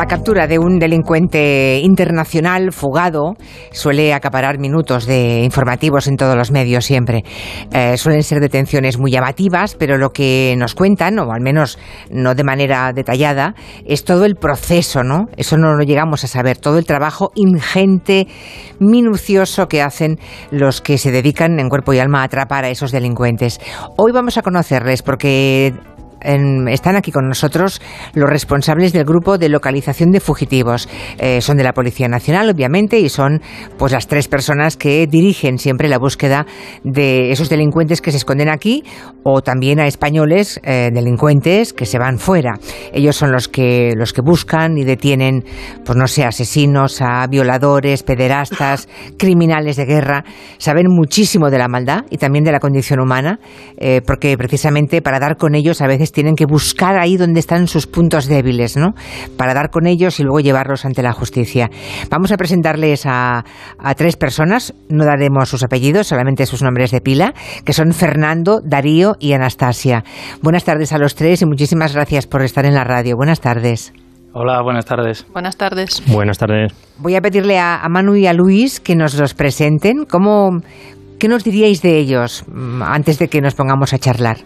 La captura de un delincuente internacional fugado suele acaparar minutos de informativos en todos los medios siempre. Eh, suelen ser detenciones muy llamativas, pero lo que nos cuentan, o al menos no de manera detallada, es todo el proceso, ¿no? Eso no lo llegamos a saber, todo el trabajo ingente, minucioso que hacen los que se dedican en cuerpo y alma a atrapar a esos delincuentes. Hoy vamos a conocerles porque están aquí con nosotros los responsables del grupo de localización de fugitivos. Eh, son de la Policía Nacional, obviamente, y son pues las tres personas que dirigen siempre la búsqueda de esos delincuentes que se esconden aquí o también a españoles eh, delincuentes que se van fuera. Ellos son los que los que buscan y detienen, pues no sé, asesinos, a violadores, pederastas, criminales de guerra. Saben muchísimo de la maldad y también de la condición humana, eh, porque precisamente para dar con ellos a veces tienen que buscar ahí donde están sus puntos débiles, ¿no? Para dar con ellos y luego llevarlos ante la justicia. Vamos a presentarles a, tres personas, no daremos sus apellidos, solamente sus nombres de pila, que son Fernando, Darío y Anastasia. Buenas tardes a los tres y muchísimas gracias por estar en la radio. Buenas tardes. Hola, buenas tardes. Buenas tardes. Buenas tardes. Voy a pedirle a, Manu y a Luis que nos los presenten. ¿Cómo, ¿Qué nos diríais de ellos mm, antes de que nos pongamos a charlar?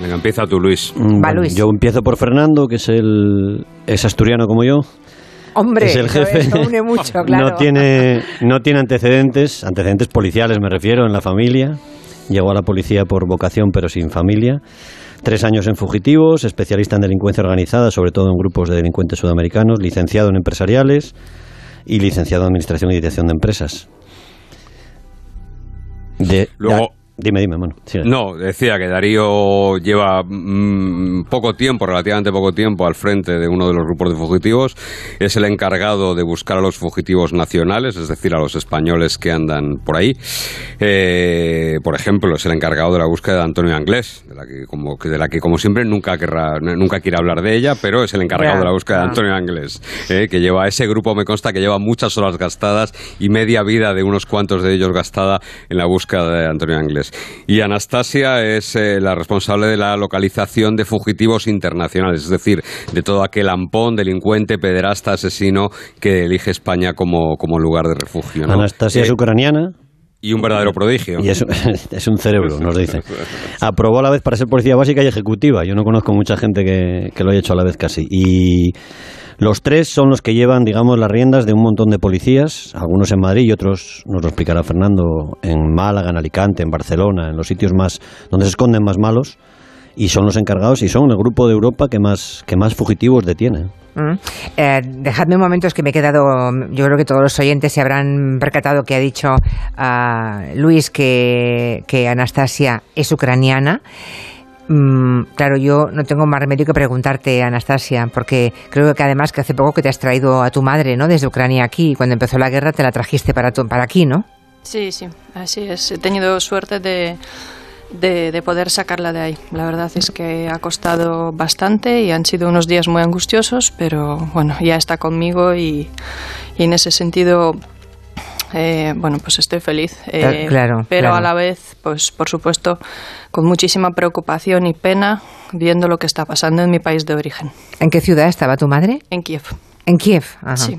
Venga, empieza tú, Luis. Mm, Va, Luis. Yo empiezo por Fernando, que es el es asturiano como yo. Hombre, es el jefe. une mucho, claro. No tiene, no tiene antecedentes, antecedentes policiales me refiero, en la familia. Llegó a la policía por vocación, pero sin familia. Tres años en fugitivos, especialista en delincuencia organizada, sobre todo en grupos de delincuentes sudamericanos, licenciado en empresariales y licenciado en administración y dirección de empresas. De, Luego, Dime, dime, mano. No, decía que Darío lleva mm, poco tiempo, relativamente poco tiempo, al frente de uno de los grupos de fugitivos. Es el encargado de buscar a los fugitivos nacionales, es decir, a los españoles que andan por ahí. Eh, por ejemplo, es el encargado de la búsqueda de Antonio Anglés, de la que, como, de la que, como siempre, nunca, querrá, nunca quiere hablar de ella, pero es el encargado de la búsqueda de Antonio Anglés, eh, que lleva ese grupo, me consta que lleva muchas horas gastadas y media vida de unos cuantos de ellos gastada en la búsqueda de Antonio Anglés. Y Anastasia es eh, la responsable de la localización de fugitivos internacionales, es decir, de todo aquel ampón, delincuente, pederasta, asesino que elige España como, lugar de refugio. Anastasia es eh, ucraniana. Y un verdadero prodigio. Y es, un cerebro, nos dice. Aprobó a la vez para ser policía básica y ejecutiva. Yo no conozco mucha gente que, que lo haya hecho a la vez casi. Y los tres son los que llevan, digamos, las riendas de un montón de policías, algunos en Madrid y otros, nos lo explicará Fernando, en Málaga, en Alicante, en Barcelona, en los sitios más donde se esconden más malos y son los encargados y son el grupo de Europa que más, que más fugitivos detiene. Mm. Eh, dejadme un momento, es que me he quedado. Yo creo que todos los oyentes se habrán percatado que ha dicho uh, Luis que, que Anastasia es ucraniana. Mm, claro, yo no tengo más remedio que preguntarte, Anastasia, porque creo que además que hace poco que te has traído a tu madre, ¿no? Desde Ucrania aquí, cuando empezó la guerra te la trajiste para, para aquí, ¿no? Sí, sí, así es. He tenido suerte de, de, poder sacarla de ahí. La verdad es que ha costado bastante y han sido unos días muy angustiosos, pero bueno, ya está conmigo y, y en ese sentido eh, bueno, pues estoy feliz. Eh, claro, pero a la vez, pues por supuesto, con muchísima preocupación y pena viendo lo que está pasando en mi país de origen. ¿En qué ciudad estaba tu madre? En Kiev. En Kiev, Sí.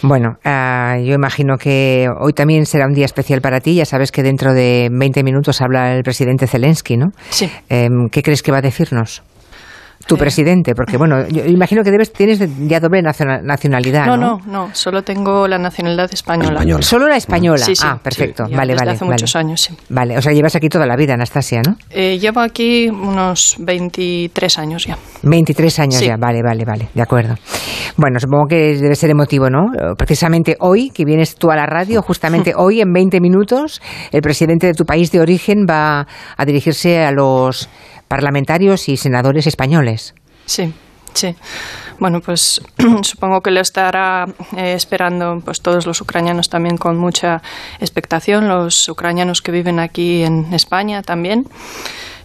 Bueno, ah, yo imagino que hoy también será un día especial para ti. Ya sabes que dentro de 20 minutos habla el presidente Zelensky, ¿no? Sí. Em, ¿Qué crees que va a decirnos? Tu presidente? Porque, bueno, yo imagino que debes, tienes ya doble nacionalidad. No, no, no, solo tengo la nacionalidad española. Solo la española. Ah, perfecto. Vale, desde vale. hace muchos años, sí. Vale, o sea, llevas aquí toda la vida, Anastasia, ¿no? Eh, llevo aquí unos 23 años ya. 23 años ya, vale, vale, vale, de acuerdo. Bueno, supongo que debe ser emotivo, ¿no? Precisamente hoy, que vienes tú a la radio, justamente hoy, en 20 minutos, el presidente de tu país de origen va a dirigirse a los parlamentarios y senadores españoles. Sí, sí. Bueno, pues supongo que lo estará eh, esperando pues todos los ucranianos también con mucha expectación, los ucranianos que viven aquí en España también.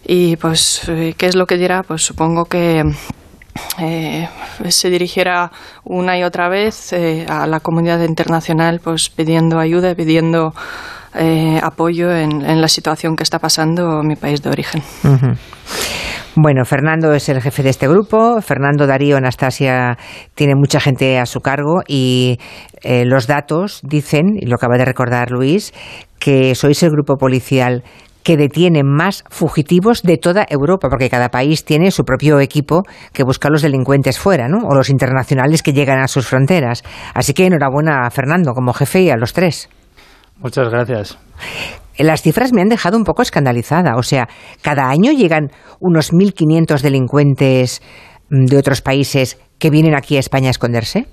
Y pues, eh, ¿qué es lo que dirá? Pues supongo que eh, se dirigiera una y otra vez a la comunidad internacional pues pidiendo ayuda, pidiendo apoyo en, la situación que está pasando mi país de origen. Bueno, Fernando es el jefe de este grupo. Fernando Darío Anastasia tiene mucha gente a su cargo y eh, los datos dicen, y lo acaba de recordar Luis, que sois el grupo policial que detiene más fugitivos de toda Europa, porque cada país tiene su propio equipo que busca a los delincuentes fuera, ¿no? O los internacionales que llegan a sus fronteras. Así que enhorabuena a Fernando como jefe y a los tres. Muchas gracias. Las cifras me han dejado un poco escandalizada. O sea, cada año llegan unos 1.500 delincuentes mm, de otros países que vienen aquí a España a esconderse.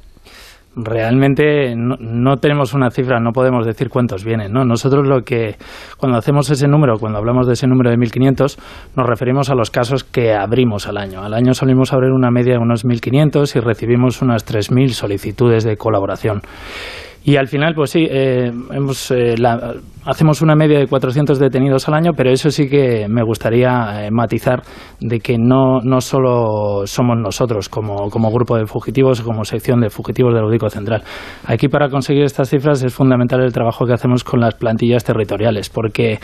Realmente no, tenemos una cifra, no podemos decir cuántos vienen. ¿no? Nosotros lo que, cuando hacemos ese número, cuando hablamos de ese número de 1.500, nos referimos a los casos que abrimos al año. Al año solimos abrir una media de unos 1.500 y recibimos unas 3.000 solicitudes de colaboración. Y al final, pues sí, eh, hemos, eh, hacemos una media de 400 detenidos al año, pero eso sí que me gustaría eh, matizar de que no, no solo somos nosotros como, como grupo de fugitivos o como sección de fugitivos del Audito Central. Aquí para conseguir estas cifras es fundamental el trabajo que hacemos con las plantillas territoriales, porque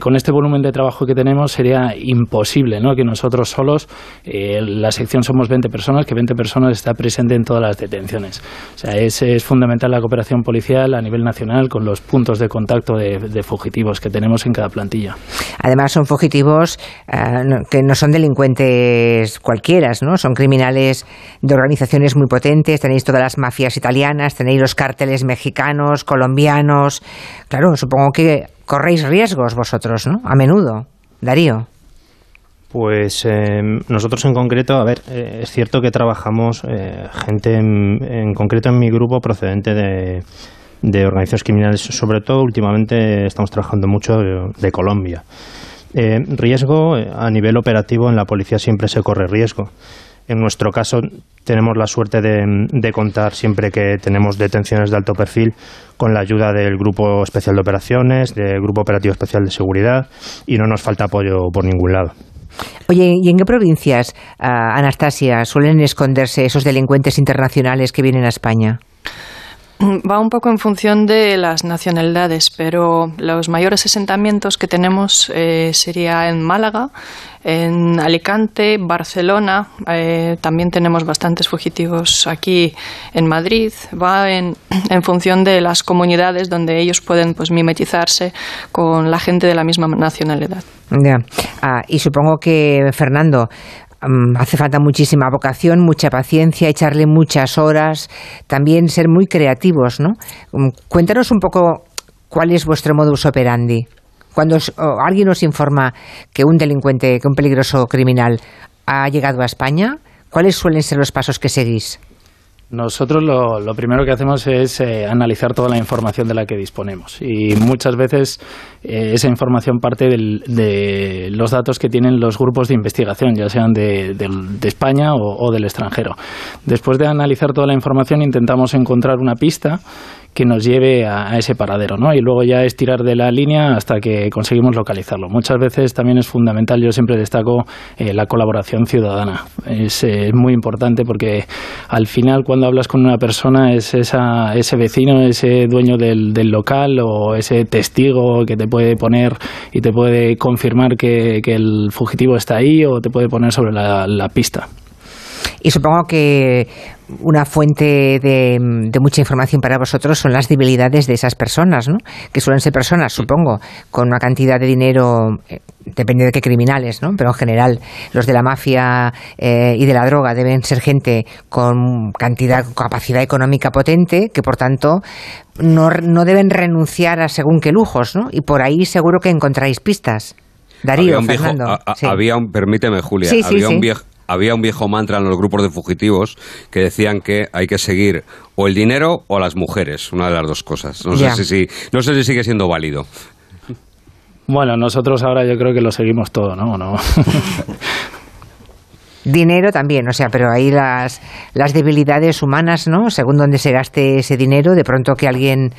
con este volumen de trabajo que tenemos sería imposible ¿no? que nosotros solos, la sección somos 20 personas, que 20 personas está presente en todas las detenciones. O sea, es, es fundamental la operación policial a nivel nacional con los puntos de contacto de, fugitivos que tenemos en cada plantilla. Además son fugitivos eh, que no son delincuentes cualquiera, ¿no? Son criminales de organizaciones muy potentes, tenéis todas las mafias italianas, tenéis los cárteles mexicanos, colombianos. Claro, supongo que corréis riesgos vosotros, ¿no? A menudo. Darío. Pues eh, nosotros en concreto, a ver, eh, es cierto que trabajamos eh, gente en, concreto en mi grupo procedente de, de, organizaciones criminales, sobre todo últimamente estamos trabajando mucho de, Colombia. riesgo a nivel operativo en la policía siempre se corre riesgo. En nuestro caso tenemos la suerte de, de, contar siempre que tenemos detenciones de alto perfil con la ayuda del Grupo Especial de Operaciones, del Grupo Operativo Especial de Seguridad y no nos falta apoyo por ningún lado. Oye, ¿y en qué provincias, ah, Anastasia, suelen esconderse esos delincuentes internacionales que vienen a España? Va un poco en función de las nacionalidades, pero los mayores asentamientos que tenemos eh, sería en Málaga, en Alicante, Barcelona. Eh, también tenemos bastantes fugitivos aquí en Madrid. Va en, función de las comunidades donde ellos pueden pues, mimetizarse con la gente de la misma nacionalidad. Ya. Ah, y supongo que, Fernando, hace falta muchísima vocación, mucha paciencia, echarle muchas horas, también ser muy creativos, ¿no? Mm, cuéntanos un poco cuál es vuestro modus operandi. Cuando alguien os informa que un delincuente, que un peligroso criminal ha llegado a España, ¿cuáles suelen ser los pasos que seguís? Nosotros lo, primero que hacemos es eh, analizar toda la información de la que disponemos y muchas veces eh, esa información parte de los datos que tienen los grupos de investigación, ya sean de, España o, del extranjero. Después de analizar toda la información intentamos encontrar una pista que nos lleve a, ese paradero, ¿no? Y luego ya es tirar de la línea hasta que conseguimos localizarlo. Muchas veces también es fundamental, yo siempre destaco eh, la colaboración ciudadana. Es muy importante porque al final cuando hablas con una persona es esa, ese vecino, ese dueño del, local o ese testigo que te puede poner y te puede confirmar que, el fugitivo está ahí o te puede poner sobre la pista. Y supongo que una fuente de, mucha información para vosotros son las debilidades de esas personas, ¿no? Que suelen ser personas, supongo, con una cantidad de dinero, eh, depende de qué criminales, ¿no? Pero en general, los de la mafia eh, y de la droga deben ser gente con cantidad, capacidad económica potente, que por tanto no, no deben renunciar a según qué lujos, ¿no? Y por ahí seguro que encontráis pistas. Darío, Fernando. Había un, permíteme, Julia, había un viejo había un viejo mantra en los grupos de fugitivos que decían que hay que seguir o el dinero o las mujeres, una de las dos cosas. No, sé, si, no sé si sigue siendo válido. Bueno, nosotros ahora yo creo que lo seguimos todo, ¿no? ¿No? Dinero también, o sea, pero ahí las, las debilidades humanas, ¿no? Según dónde se gaste ese dinero, de pronto que alguien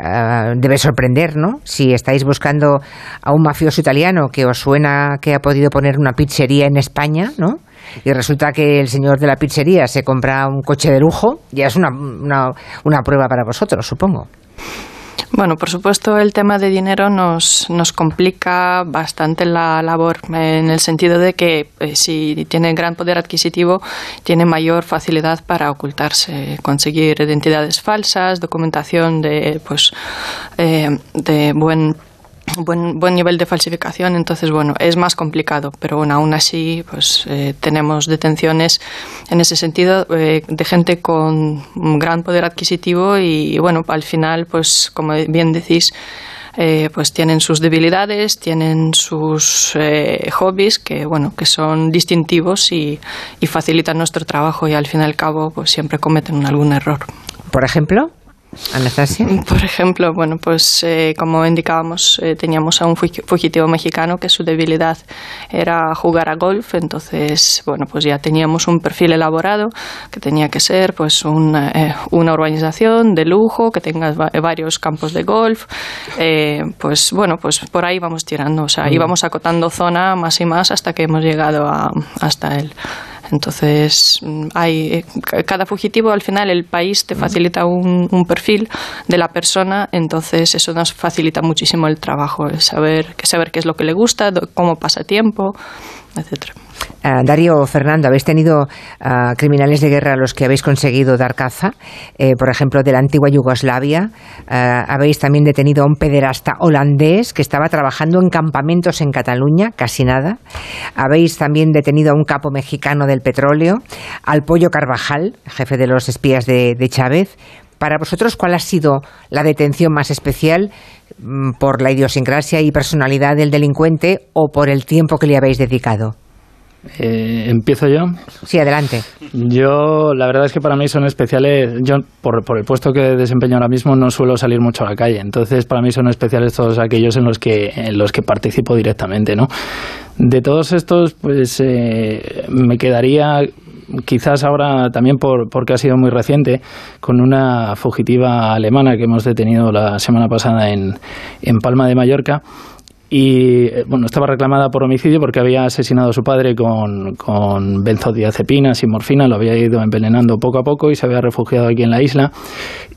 eh, debe sorprender, ¿no? Si estáis buscando a un mafioso italiano que os suena que ha podido poner una pizzería en España, ¿no? Y resulta que el señor de la pizzería se compra un coche de lujo, ya es una, una, una prueba para vosotros, supongo. Bueno, por supuesto, el tema de dinero nos, nos complica bastante la labor en el sentido de que eh, si tiene gran poder adquisitivo, tiene mayor facilidad para ocultarse, conseguir identidades falsas, documentación de, pues, eh, de buen buen, buen nivel de falsificación, entonces bueno, es más complicado, pero bueno, aún así pues eh, tenemos detenciones en ese sentido eh, de gente con un gran poder adquisitivo y, bueno, al final pues como bien decís, eh, pues tienen sus debilidades, tienen sus hobbies que bueno que son distintivos y, y facilitan nuestro trabajo y al fin y al cabo pues siempre cometen algún error. Por ejemplo. Anastasia. Por ejemplo, bueno, pues eh, como indicábamos, eh, teníamos a un fugitivo mexicano que su debilidad era jugar a golf, entonces, bueno, pues ya teníamos un perfil elaborado que tenía que ser pues una, eh, una urbanización de lujo, que tenga varios campos de golf, pues bueno, pues por ahí vamos tirando, o sea, íbamos acotando zona más y más hasta que hemos llegado a, hasta el entonces, mm, hay eh, cada fugitivo al final el país te facilita un, un, perfil de la persona, entonces eso nos facilita muchísimo el trabajo, saber, saber qué es lo que le gusta, cómo pasa tiempo, etcétera. Uh, Darío Fernando, habéis tenido uh, criminales de guerra a los que habéis conseguido dar caza, eh, por ejemplo, de la antigua Yugoslavia. Habéis también detenido a un pederasta holandés que estaba trabajando en campamentos en Cataluña, casi nada. Habéis también detenido a un capo mexicano del petróleo, al Pollo Carvajal, jefe de los espías de, de Chávez. Para vosotros, ¿cuál ha sido la detención más especial mm, por la idiosincrasia y personalidad del delincuente o por el tiempo que le habéis dedicado? Eh, ¿Empiezo yo? Sí, adelante. Yo, la verdad es que para mí son especiales. Yo, por, por, el puesto que desempeño ahora mismo, no suelo salir mucho a la calle. Entonces, para mí son especiales todos aquellos en los que, en los que participo directamente, ¿no? De todos estos, pues eh, me quedaría quizás ahora también por, porque ha sido muy reciente, con una fugitiva alemana que hemos detenido la semana pasada en, en Palma de Mallorca y eh, bueno, estaba reclamada por homicidio porque había asesinado a su padre con, con benzodiazepinas y morfina, lo había ido envenenando poco a poco y se había refugiado aquí en la isla.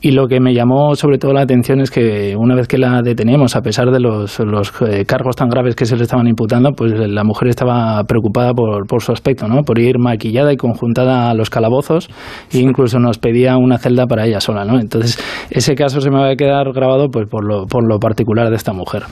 Y lo que me llamó sobre todo la atención es que una vez que la deteníamos, a pesar de los, los eh, cargos tan graves que se le estaban imputando, pues la mujer estaba preocupada por, por su aspecto, ¿no? por ir maquillada y conjuntada a los calabozos e incluso nos pedía una celda para ella sola. ¿no? Entonces, ese caso se me va a quedar grabado pues, por, lo, por lo particular de esta mujer.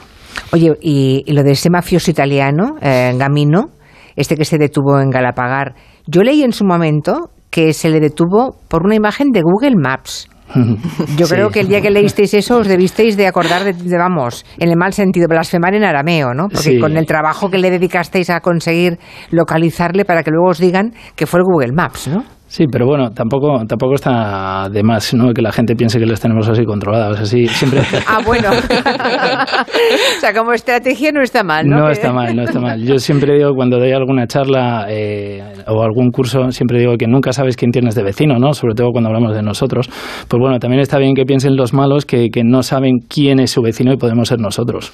Oye, y, y, lo de ese mafioso italiano, eh, Gamino, este que se detuvo en Galapagar, yo leí en su momento que se le detuvo por una imagen de Google Maps. Yo sí. creo que el día que leísteis eso os debisteis de acordar de, de, vamos, en el mal sentido, blasfemar en arameo, ¿no? Porque sí. con el trabajo que le dedicasteis a conseguir localizarle para que luego os digan que fue el Google Maps, ¿no? Sí, pero bueno, tampoco tampoco está de más, ¿no? Que la gente piense que les tenemos así controlados, así siempre. ah, bueno. o sea, como estrategia no está mal, ¿no? No está mal, no está mal. Yo siempre digo cuando doy alguna charla eh, o algún curso, siempre digo que nunca sabes quién tienes de vecino, ¿no? Sobre todo cuando hablamos de nosotros. Pues bueno, también está bien que piensen los malos que, que no saben quién es su vecino y podemos ser nosotros.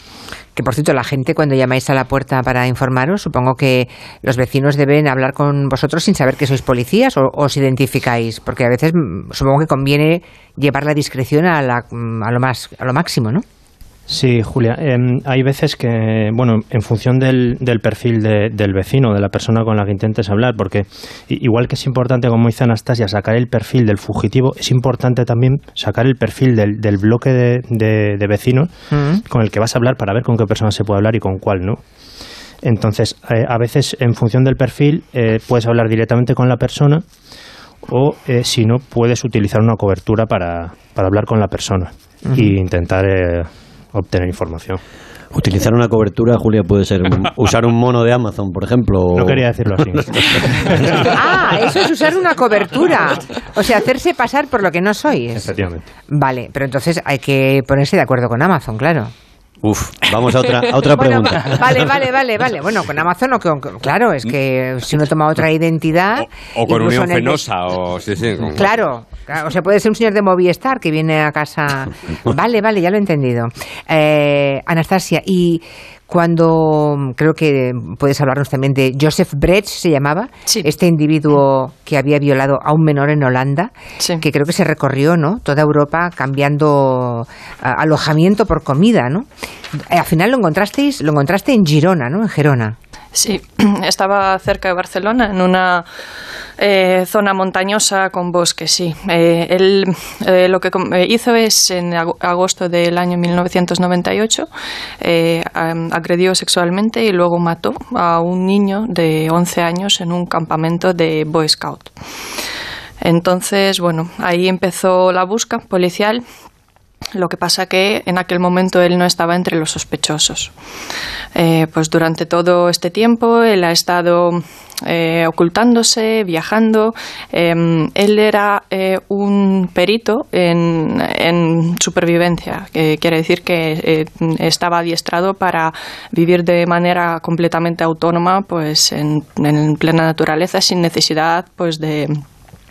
Que por cierto, la gente cuando llamáis a la puerta para informaros, supongo que los vecinos deben hablar con vosotros sin saber que sois policías o os identificáis, porque a veces supongo que conviene llevar la discreción a, la, a lo más a lo máximo, ¿no? Sí, Julia. Eh, hay veces que, bueno, en función del, del perfil de, del vecino, de la persona con la que intentes hablar, porque igual que es importante, como dice Anastasia, sacar el perfil del fugitivo, es importante también sacar el perfil del, del bloque de, de, de vecinos uh -huh. con el que vas a hablar para ver con qué persona se puede hablar y con cuál no. Entonces, eh, a veces, en función del perfil, eh, puedes hablar directamente con la persona o, eh, si no, puedes utilizar una cobertura para, para hablar con la persona uh -huh. e intentar obtener información. Utilizar una cobertura, Julia, puede ser un, usar un mono de Amazon, por ejemplo. O... No quería decirlo así. ah, eso es usar una cobertura. O sea, hacerse pasar por lo que no sois. Efectivamente. Vale, pero entonces hay que ponerse de acuerdo con Amazon, claro. Uf, vamos a otra, a otra bueno, pregunta. Vale, vale, vale, vale. Bueno, con Amazon o con, claro, es que si uno toma otra identidad. O, o con Unión Fenosa, de... o sí, sí. Con... Claro, o sea, puede ser un señor de Movistar que viene a casa. Vale, vale, ya lo he entendido. Eh, Anastasia, ¿y cuando creo que puedes hablarnos también de Joseph Brecht, se llamaba, este individuo que había violado a un menor en Holanda, que creo que se recorrió ¿no? toda Europa cambiando alojamiento por comida. ¿no? Al final lo encontrasteis, lo encontraste en Girona, ¿no? en Gerona. Sí, estaba cerca de Barcelona, en una eh, zona montañosa con bosque, sí. Eh, él eh, lo que hizo es, en agosto del año 1998, agredió sexualmente y luego mató a un niño de 11 años en un campamento de Boy Scout. Entonces, bueno, ahí empezó la busca policial lo que pasa que en aquel momento él no estaba entre los sospechosos. Eh, pues durante todo este tiempo él ha estado eh, ocultándose, viajando. Em, él era eh, un perito en, supervivencia, que quiere decir que estaba adiestrado para vivir de manera completamente autónoma, pues en, en plena naturaleza, sin necesidad, pues de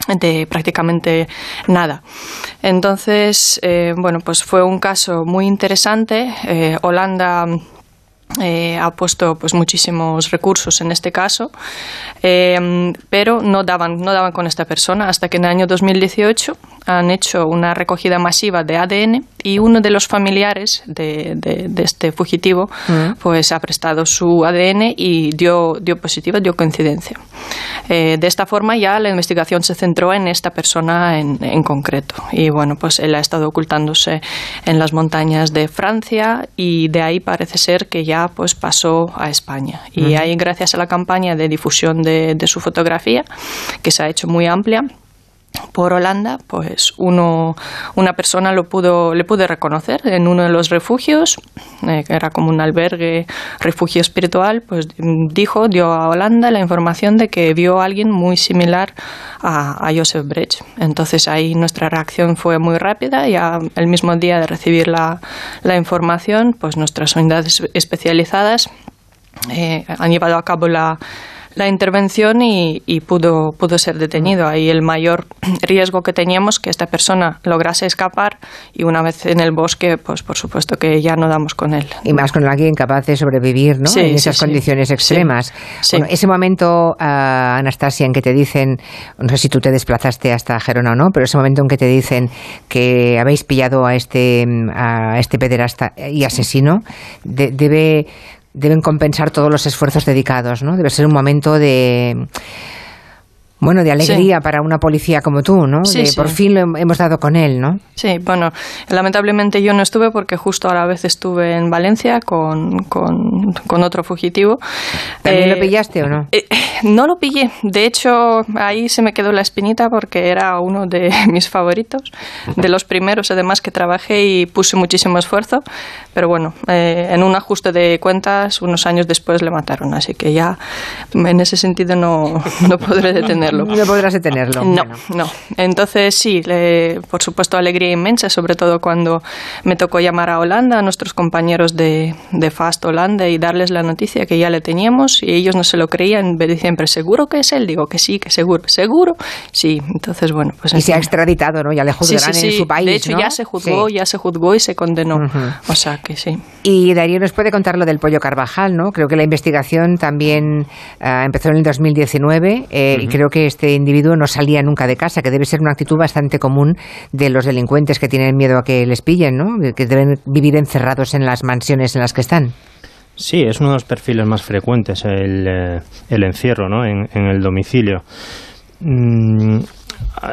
de prácticamente nada. Entonces, eh, bueno, pues fue un caso muy interesante. Eh, Holanda eh, ha puesto pues muchísimos recursos en este caso, pero no daban, no daban con esta persona hasta que en el año 2018 han hecho una recogida masiva de ADN y uno de los familiares de, de, este fugitivo mm. pues ha prestado su ADN y dio, dio positiva, dio coincidencia. Eh, de esta forma ya la investigación se centró en esta persona en, en, concreto y bueno pues él ha estado ocultándose en las montañas de Francia y de ahí parece ser que ya pues pasó a España y ahí gracias a la campaña de difusión de, de su fotografía que se ha hecho muy amplia por Holanda, pues uno, una persona lo pudo, le pude reconocer en uno de los refugios, eh, que era como un albergue, refugio espiritual, pues dijo, dio a Holanda la información de que vio a alguien muy similar a, a Joseph Brecht. Entonces ahí nuestra reacción fue muy rápida y el mismo día de recibir la, la información, pues nuestras unidades especializadas eh, han llevado a cabo la la intervención y, pudo, pudo ser detenido. Ahí el mayor riesgo que teníamos que esta persona lograse escapar y una vez en el bosque, pues por supuesto que ya no damos con él. Y más con alguien capaz de sobrevivir ¿no? en esas condiciones extremas. Bueno, ese momento, ah, Anastasia, en que te dicen, no sé si tú te desplazaste hasta Gerona o no, pero ese momento en que te dicen que habéis pillado a este, a este pederasta y asesino, debe deben compensar todos los esfuerzos dedicados, ¿no? Debe ser un momento de bueno, de alegría para una policía como tú, ¿no? de por fin lo hemos dado con él, ¿no? Sí, bueno, lamentablemente yo no estuve porque justo a la vez estuve en Valencia con, con, otro fugitivo. ¿También lo eh, pillaste o no? Eh, no lo pillé. De hecho, ahí se me quedó la espinita porque era uno de mis favoritos, de los primeros además que trabajé y puse muchísimo esfuerzo. Pero bueno, eh, en un ajuste de cuentas, unos años después le mataron. Así que ya en ese sentido no, no podré detenerlo. No podrás detenerlo. No, no. Entonces sí, por supuesto alegría inmensa, sobre todo cuando me tocó llamar a Holanda, a nuestros compañeros de, de Fast Holanda y darles la noticia que ya le teníamos y ellos no se lo creían, me siempre, ¿seguro que es él? Digo que sí, que seguro, seguro. Sí, entonces bueno, pues... Y se ha extraditado, ¿no? Ya le juzgarán en su país, De hecho ya se juzgó, ya se juzgó y se condenó. O sea que sí. Y Darío nos puede contar lo del pollo Carvajal, ¿no? Creo que la investigación también ah, empezó en el 2019 eh, y creo que este individuo no salía nunca de casa, que debe ser una actitud bastante común de los delincuentes que tienen miedo a que les pillen, ¿no? que deben vivir encerrados en las mansiones en las que están. Sí, es uno de los perfiles más frecuentes, el, eh, encierro ¿no? en, el domicilio. Mm,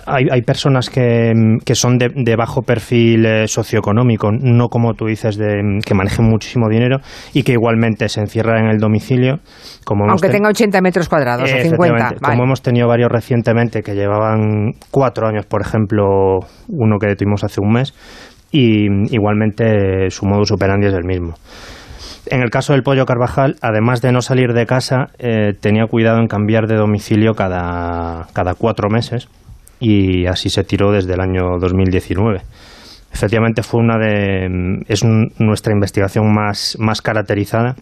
hay, hay personas que, que son de, de, bajo perfil eh, socioeconómico, no como tú dices, de, que manejen muchísimo dinero y que igualmente se encierran en el domicilio. Como Aunque tenga 80 metros cuadrados o 50. Como hemos tenido varios recientemente que llevaban cuatro años, por ejemplo, uno que tuvimos hace un mes, y igualmente su modus operandi es el mismo. En el caso del pollo Carvajal, además de no salir de casa, eh, tenía cuidado en cambiar de domicilio cada, cada cuatro meses y así se tiró desde el año 2019. Efectivamente fue una de es nuestra investigación más, más caracterizada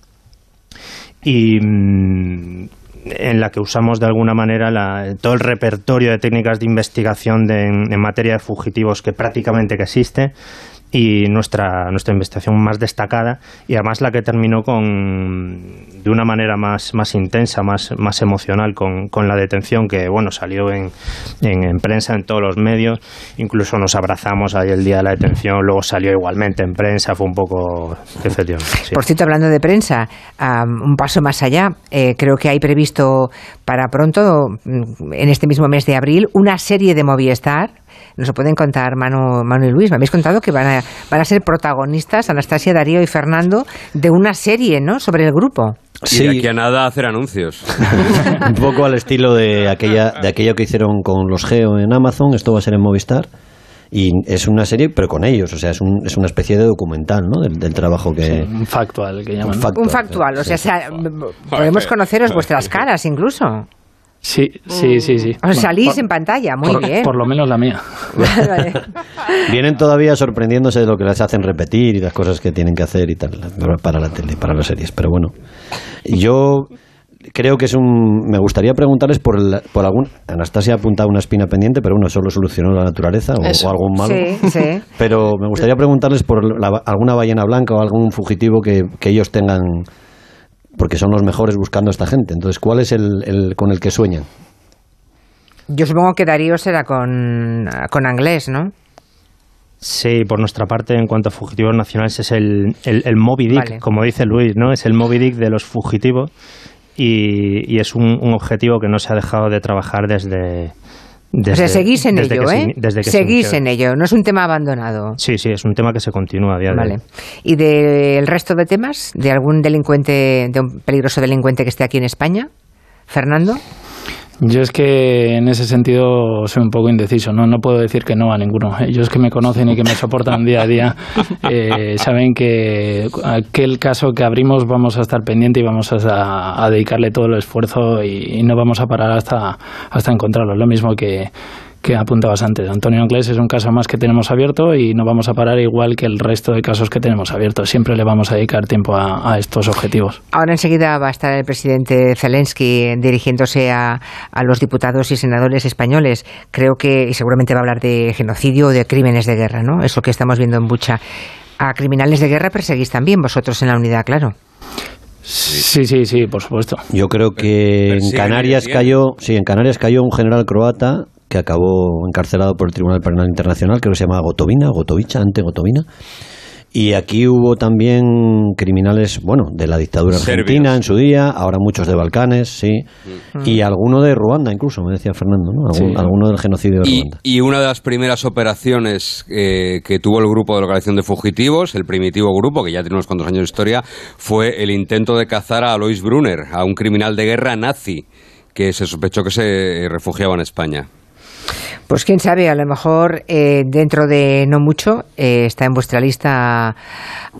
y mm, en la que usamos de alguna manera la, todo el repertorio de técnicas de investigación en, materia de fugitivos que prácticamente existe y nuestra, nuestra investigación más destacada y además la que terminó con de una manera más, más intensa, más, más emocional con, con la detención que bueno salió en, en, prensa, en todos los medios, incluso nos abrazamos ahí el día de la detención, luego salió igualmente en prensa, fue un poco decepción. Por cierto, hablando de prensa, un paso más allá, eh, creo que hay previsto para pronto, mm, en este mismo mes de abril, una serie de Movistar nos lo pueden contar Manu, Manu y Luis. Me habéis contado que van a, van a ser protagonistas, Anastasia, Darío y Fernando, de una serie, ¿no?, sobre el grupo. Sí. Y de aquí a nada hacer anuncios. un poco al estilo de aquella de aquello que hicieron con los Geo en Amazon, esto va a ser en Movistar. Y es una serie, pero con ellos, o sea, es, un, es una especie de documental, ¿no? Del, trabajo que... un factual, que llaman. Un factual, o sea, podemos conoceros vuestras caras incluso. Sí, sí, sí, sí. Os salís en pantalla, muy bien. Por lo menos la mía. Vienen todavía sorprendiéndose de lo que les hacen repetir y las cosas que tienen que hacer y tal para la tele, para las series. Pero bueno, yo creo que es un. Me gustaría preguntarles por, por algún. Anastasia ha apuntado una espina pendiente, pero bueno, solo solucionó la naturaleza o, algún malo. Sí, sí. Pero me gustaría preguntarles por alguna ballena blanca o algún fugitivo que, que ellos tengan porque son los mejores buscando a esta gente. Entonces, ¿cuál es el, con el que sueñan? Yo supongo que Darío será con, con Anglés, ¿no? Sí, por nuestra parte, en cuanto a fugitivos nacionales, es el, el, Moby Dick, como dice Luis, ¿no? Es el Moby Dick de los fugitivos y, y es un, un, objetivo que no se ha dejado de trabajar desde, o sea, seguís en ello, ¿eh? seguís en ello, no es un tema abandonado. Sí, sí, es un tema que se continúa a día de hoy. ¿Y del resto de temas? ¿De algún delincuente, de un peligroso delincuente que esté aquí en España? Fernando. Yo es que en ese sentido soy un poco indeciso, no, no puedo decir que no a ninguno. Ellos que me conocen y que me soportan día a día eh, saben que aquel caso que abrimos vamos a estar pendiente y vamos a, dedicarle todo el esfuerzo y, y, no vamos a parar hasta, hasta encontrarlo. Lo mismo que, que apuntabas antes. Antonio Anglés es un caso más que tenemos abierto y no vamos a parar igual que el resto de casos que tenemos abiertos. Siempre le vamos a dedicar tiempo a, estos objetivos. Ahora enseguida va a estar el presidente Zelensky dirigiéndose a, los diputados y senadores españoles. Creo que, y seguramente va a hablar de genocidio o de crímenes de guerra, ¿no? Eso que estamos viendo en Bucha. A criminales de guerra perseguís también vosotros en la unidad, claro. Sí, sí, sí, por supuesto. Yo creo que en Canarias cayó, sí, en Canarias cayó un general croata que acabó encarcelado por el Tribunal Penal Internacional, creo que se llama Gotovina, Gotovicha, ante Gotovina. Y aquí hubo también criminales, bueno, de la dictadura argentina en su día, ahora muchos de Balcanes, sí, mm. y alguno de Ruanda incluso, me decía Fernando, ¿no? Alguno del genocidio de Ruanda. Y una de las primeras operaciones eh, que tuvo el grupo de localización de fugitivos, el primitivo grupo, que ya tiene unos cuantos años de historia, fue el intento de cazar a Alois Brunner, a un criminal de guerra nazi que se sospechó que se refugiaba en España. Pues quién sabe, a lo mejor eh, dentro de no mucho eh, está en vuestra lista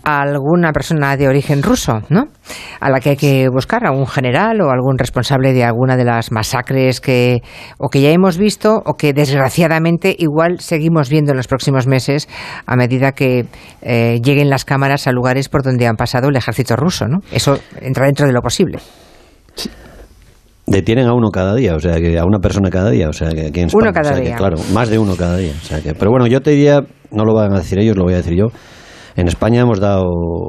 alguna persona de origen ruso, ¿no? A la que hay que buscar, algún general o algún responsable de alguna de las masacres que o que ya hemos visto o que desgraciadamente igual seguimos viendo en los próximos meses a medida que eh, lleguen las cámaras a lugares por donde han pasado el ejército ruso, ¿no? Eso entra dentro de lo posible. Detienen a uno cada día, o sea, que a una persona cada día, o sea, que aquí en Uno cada día. claro, más de uno cada día. O sea, que, pero bueno, yo te diría, no lo van a decir ellos, lo voy a decir yo. En España hemos dado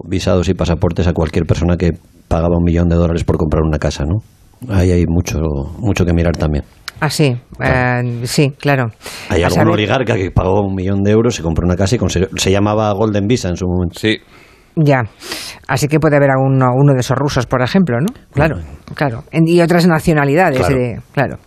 visados y pasaportes a cualquier persona que pagaba un millón de dólares por comprar una casa, ¿no? Ahí hay mucho, mucho que mirar también. Ah, sí, eh, sí, claro. Hay algún oligarca que pagó un millón de euros, se compró una casa y se llamaba Golden Visa en su momento. Sí. Ya, así que puede haber alguno, uno de esos rusos, por ejemplo, ¿no? Claro, claro. Y otras nacionalidades, claro.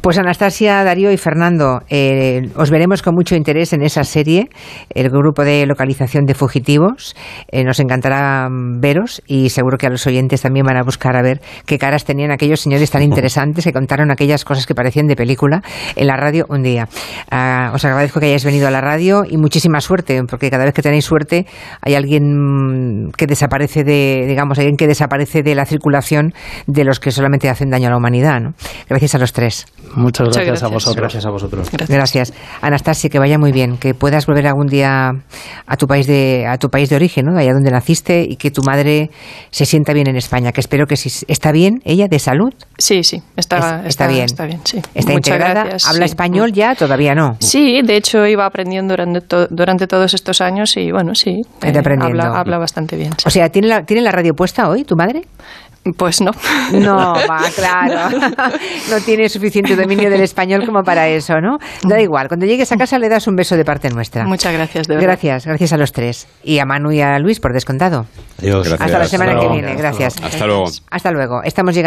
Pues Anastasia, Darío y Fernando, eh, os veremos con mucho interés en esa serie, el grupo de localización de fugitivos. Eh, nos encantará mm, veros y seguro que a los oyentes también van a buscar a ver qué caras tenían aquellos señores tan interesantes que contaron aquellas cosas que parecían de película en la radio un día. Ah, os agradezco que hayáis venido a la radio y muchísima suerte, porque cada vez que tenéis suerte hay alguien Mm, que desaparece de, digamos, alguien que desaparece de la circulación de los que solamente hacen daño a la humanidad. ¿no? Gracias a los tres. Muchas gracias, a vosotros. Gracias a vosotros. Gracias. Anastasia, que vaya muy bien, que puedas volver algún día a tu país de a tu país de origen, ¿no? Allá donde naciste y que tu madre se sienta bien en España, que espero que si está bien ella de salud. Sí, sí, está, está, bien. Está bien, sí. Está integrada. ¿Habla español ya? Todavía no. Sí, de hecho iba aprendiendo durante, durante todos estos años y bueno, sí. Eh, habla, habla, bastante bien. O sea, ¿tiene la, ¿tiene la radio puesta hoy tu madre? Pues no. No, va, claro. No tiene suficiente dominio del español como para eso, ¿no? Da igual, cuando llegues a casa le das un beso de parte nuestra. Muchas gracias, de verdad. Gracias, gracias a los tres. Y a Manu y a Luis, por descontado. Adiós. Hasta la semana que viene, gracias. Hasta luego. Hasta luego. Estamos llegando